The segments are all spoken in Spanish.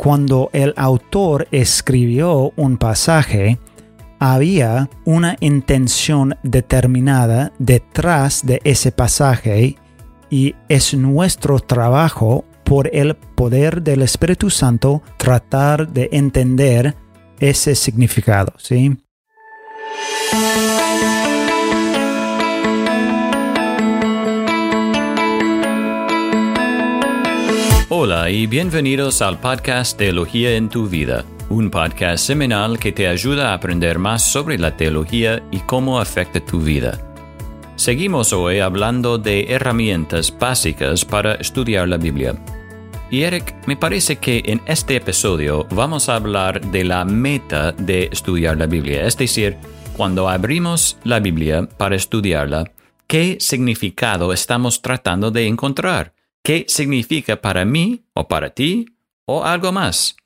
cuando el autor escribió un pasaje, había una intención determinada detrás de ese pasaje y es nuestro trabajo por el poder del Espíritu Santo tratar de entender ese significado, ¿sí? Y bienvenidos al podcast Teología en tu vida, un podcast semanal que te ayuda a aprender más sobre la teología y cómo afecta tu vida. Seguimos hoy hablando de herramientas básicas para estudiar la Biblia. Y Eric, me parece que en este episodio vamos a hablar de la meta de estudiar la Biblia, es decir, cuando abrimos la Biblia para estudiarla, ¿qué significado estamos tratando de encontrar? Qué significa para mí o para ti o algo más.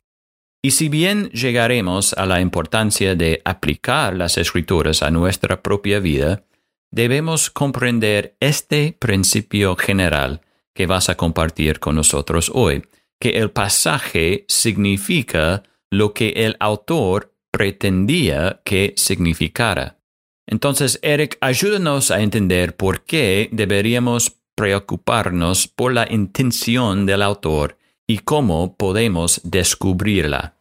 Y si bien llegaremos a la importancia de aplicar las escrituras a nuestra propia vida, debemos comprender este principio general que vas a compartir con nosotros hoy, que el pasaje significa lo que el autor pretendía que significara. Entonces, Eric, ayúdanos a entender por qué deberíamos preocuparnos por la intención del autor y cómo podemos descubrirla.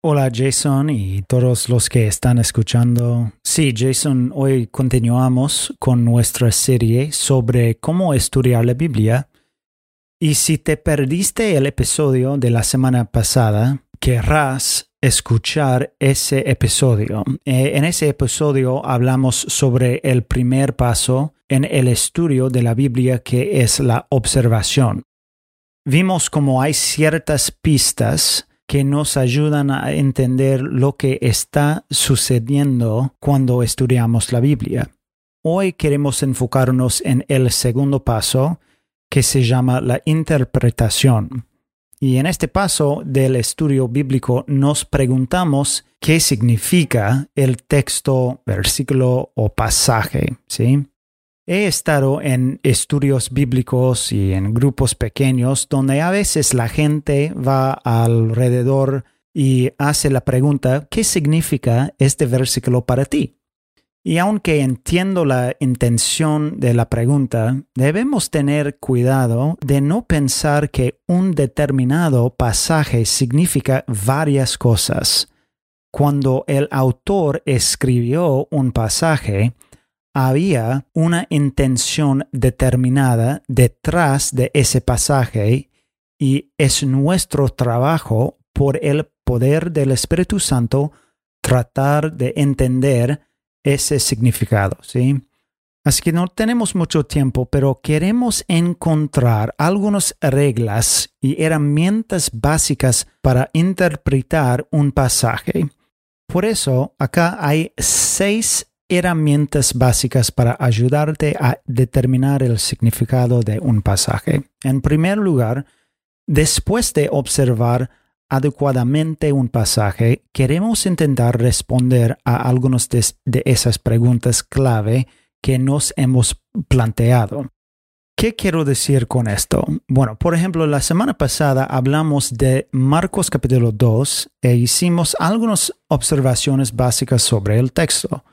Hola Jason y todos los que están escuchando. Sí, Jason, hoy continuamos con nuestra serie sobre cómo estudiar la Biblia. Y si te perdiste el episodio de la semana pasada, querrás escuchar ese episodio. Eh, en ese episodio hablamos sobre el primer paso en el estudio de la Biblia que es la observación. Vimos cómo hay ciertas pistas que nos ayudan a entender lo que está sucediendo cuando estudiamos la Biblia. Hoy queremos enfocarnos en el segundo paso, que se llama la interpretación. Y en este paso del estudio bíblico nos preguntamos qué significa el texto, versículo o pasaje, ¿sí? He estado en estudios bíblicos y en grupos pequeños donde a veces la gente va alrededor y hace la pregunta, ¿qué significa este versículo para ti? Y aunque entiendo la intención de la pregunta, debemos tener cuidado de no pensar que un determinado pasaje significa varias cosas. Cuando el autor escribió un pasaje, había una intención determinada detrás de ese pasaje y es nuestro trabajo por el poder del Espíritu Santo tratar de entender ese significado, ¿sí? Así que no tenemos mucho tiempo, pero queremos encontrar algunas reglas y herramientas básicas para interpretar un pasaje. Por eso, acá hay seis herramientas básicas para ayudarte a determinar el significado de un pasaje. En primer lugar, después de observar adecuadamente un pasaje, queremos intentar responder a algunas de, esas preguntas clave que nos hemos planteado. ¿Qué quiero decir con esto? Bueno, por ejemplo, la semana pasada hablamos de Marcos capítulo 2 e hicimos algunas observaciones básicas sobre el texto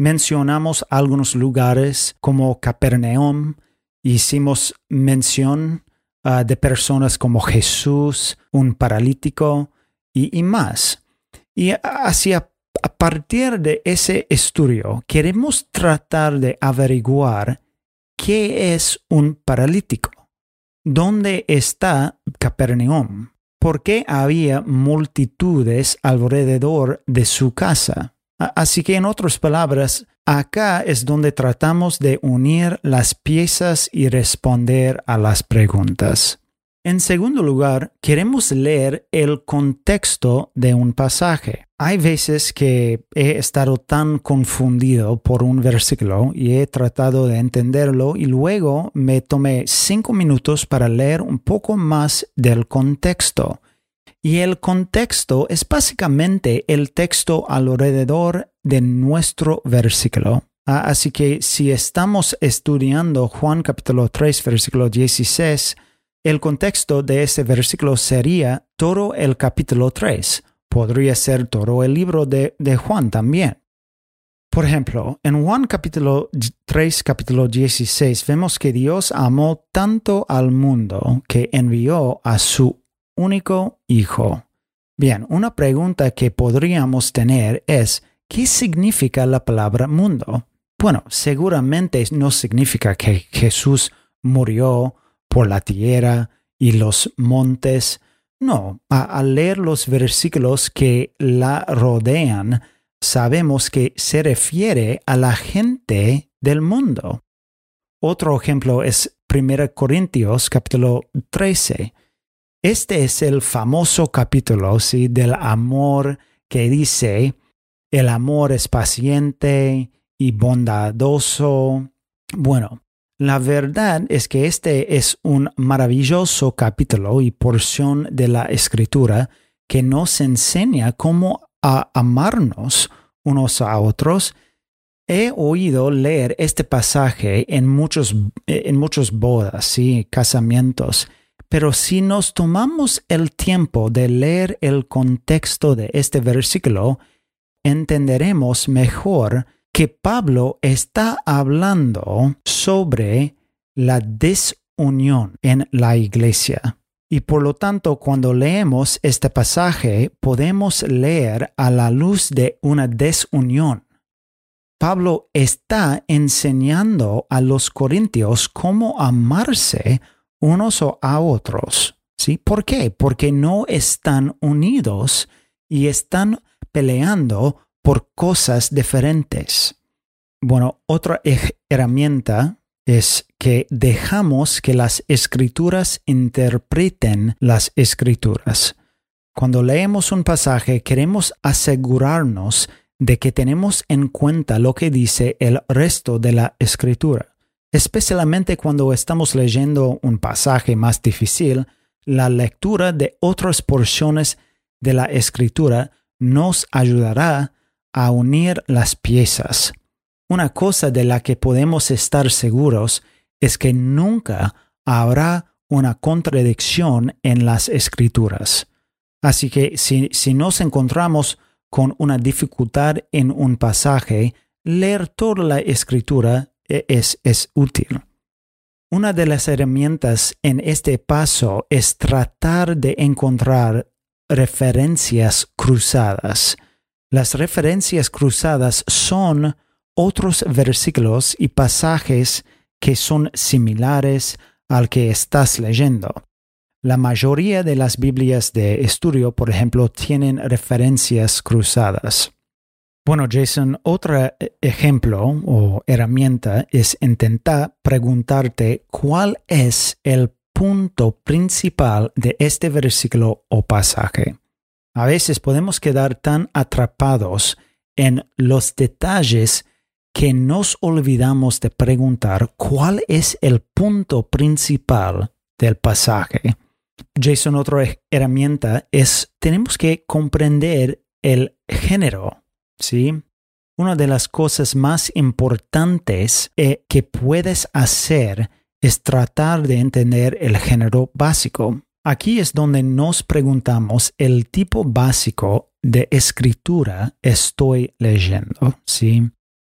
mencionamos algunos lugares como Capernaum, hicimos mención ah, de personas como Jesús, un paralítico y, más. Y hacia a partir de ese estudio queremos tratar de averiguar qué es un paralítico, dónde está Capernaum, por qué había multitudes alrededor de su casa Así que en otras palabras, acá es donde tratamos de unir las piezas y responder a las preguntas. En segundo lugar, queremos leer el contexto de un pasaje. Hay veces que he estado tan confundido por un versículo y he tratado de entenderlo y luego me tomé cinco minutos para leer un poco más del contexto y el contexto es básicamente el texto alrededor de nuestro versículo. Ah, así que si estamos estudiando Juan capítulo 3, versículo 16, el contexto de este versículo sería todo el capítulo 3. Podría ser todo el libro de, de Juan también. Por ejemplo, en Juan capítulo 3, capítulo 16, vemos que Dios amó tanto al mundo que envió a su único Hijo. Bien, una pregunta que podríamos tener es, ¿qué significa la palabra mundo? Bueno, seguramente no significa que Jesús murió por la tierra y los montes. No, al leer los versículos que la rodean, sabemos que se refiere a la gente del mundo. Otro ejemplo es 1 Corintios capítulo 13. Este es el famoso capítulo ¿sí? del amor que dice, el amor es paciente y bondadoso. Bueno, la verdad es que este es un maravilloso capítulo y porción de la escritura que nos enseña cómo a amarnos unos a otros. He oído leer este pasaje en muchos, en muchos bodas y casamientos, pero si nos tomamos el tiempo de leer el contexto de este versículo, entenderemos mejor que Pablo está hablando sobre la desunión en la iglesia. Y por lo tanto, cuando leemos este pasaje, podemos leer a la luz de una desunión. Pablo está enseñando a los corintios cómo amarse unos a otros. ¿Sí? ¿Por qué? Porque no están unidos y están peleando por cosas diferentes. Bueno, otra herramienta es que dejamos que las escrituras interpreten las escrituras. Cuando leemos un pasaje queremos asegurarnos de que tenemos en cuenta lo que dice el resto de la escritura. Especialmente cuando estamos leyendo un pasaje más difícil, la lectura de otras porciones de la escritura nos ayudará a unir las piezas. Una cosa de la que podemos estar seguros es que nunca habrá una contradicción en las escrituras. Así que si, nos encontramos con una dificultad en un pasaje, leer toda la escritura es, útil. Una de las herramientas en este paso es tratar de encontrar referencias cruzadas. Las referencias cruzadas son otros versículos y pasajes que son similares al que estás leyendo. La mayoría de las Biblias de estudio, por ejemplo, tienen referencias cruzadas. Bueno, Jason, otro ejemplo o herramienta es intentar preguntarte cuál es el punto principal de este versículo o pasaje. A veces podemos quedar tan atrapados en los detalles que nos olvidamos de preguntar cuál es el punto principal del pasaje. Jason, otra herramienta es, tenemos que comprender el género, ¿sí? Una de las cosas más importantes eh, que puedes hacer es tratar de entender el género básico. Aquí es donde nos preguntamos el tipo básico de escritura estoy leyendo, ¿sí?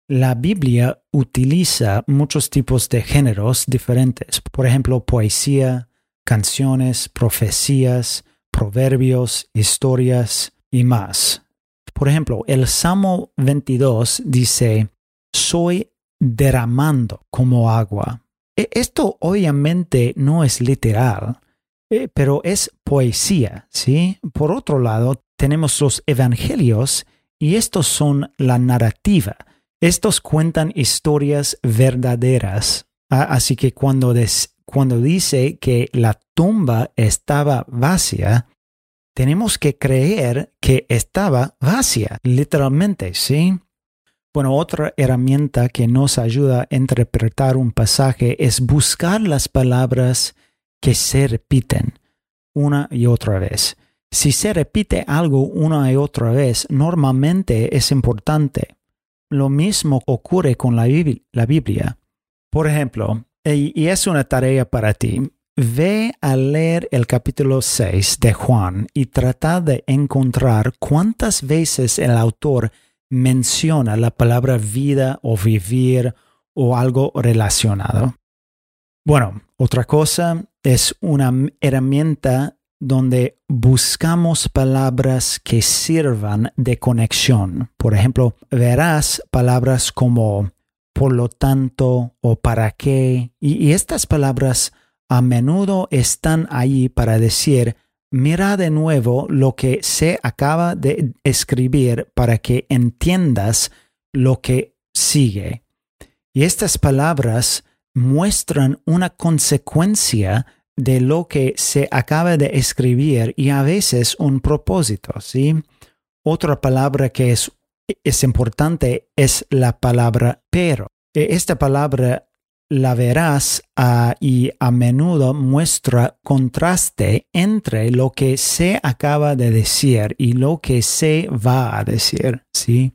La Biblia utiliza muchos tipos de géneros diferentes, por ejemplo, poesía, canciones, profecías, proverbios, historias y más. Por ejemplo, el Salmo 22 dice, soy derramando como agua. E, esto obviamente no es literal, eh, pero es poesía, ¿sí? Por otro lado, tenemos los evangelios y estos son la narrativa. Estos cuentan historias verdaderas. así que cuando, cuando dice que la tumba estaba vacía, tenemos que creer que estaba vacía, literalmente, ¿sí? Bueno, otra herramienta que nos ayuda a interpretar un pasaje es buscar las palabras que se repiten una y otra vez. Si se repite algo una y otra vez, normalmente es importante. Lo mismo ocurre con la, Biblia. Por ejemplo, y es una tarea para ti, ve a leer el capítulo 6 de Juan y trata de encontrar cuántas veces el autor menciona la palabra vida o vivir o algo relacionado. Bueno, otra cosa es una herramienta donde buscamos palabras que sirvan de conexión. Por ejemplo, verás palabras como por lo tanto o para qué. Y, estas palabras a menudo están ahí para decir, mira de nuevo lo que se acaba de escribir para que entiendas lo que sigue. Y estas palabras muestran una consecuencia de lo que se acaba de escribir y a veces un propósito, ¿sí? Otra palabra que es, es importante es la palabra pero. E, esta palabra la verás ah, y a menudo muestra contraste entre lo que se acaba de decir y lo que se va a decir, ¿sí?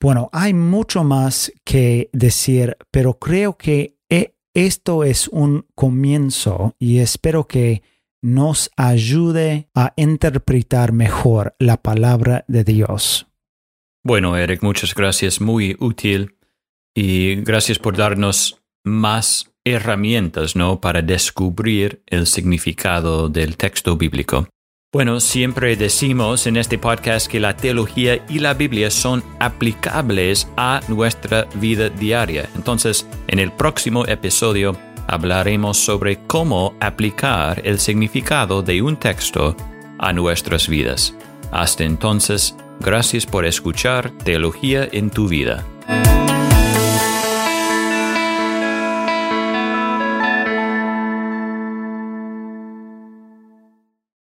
Bueno, hay mucho más que decir, pero creo que e, esto es un comienzo y espero que nos ayude a interpretar mejor la palabra de Dios. Bueno, Eric, muchas gracias, muy útil y gracias por darnos más herramientas, ¿no? Para descubrir el significado del texto bíblico. Bueno, siempre decimos en este podcast que la teología y la Biblia son aplicables a nuestra vida diaria. Entonces, en el próximo episodio hablaremos sobre cómo aplicar el significado de un texto a nuestras vidas. Hasta entonces, gracias por escuchar Teología en tu vida.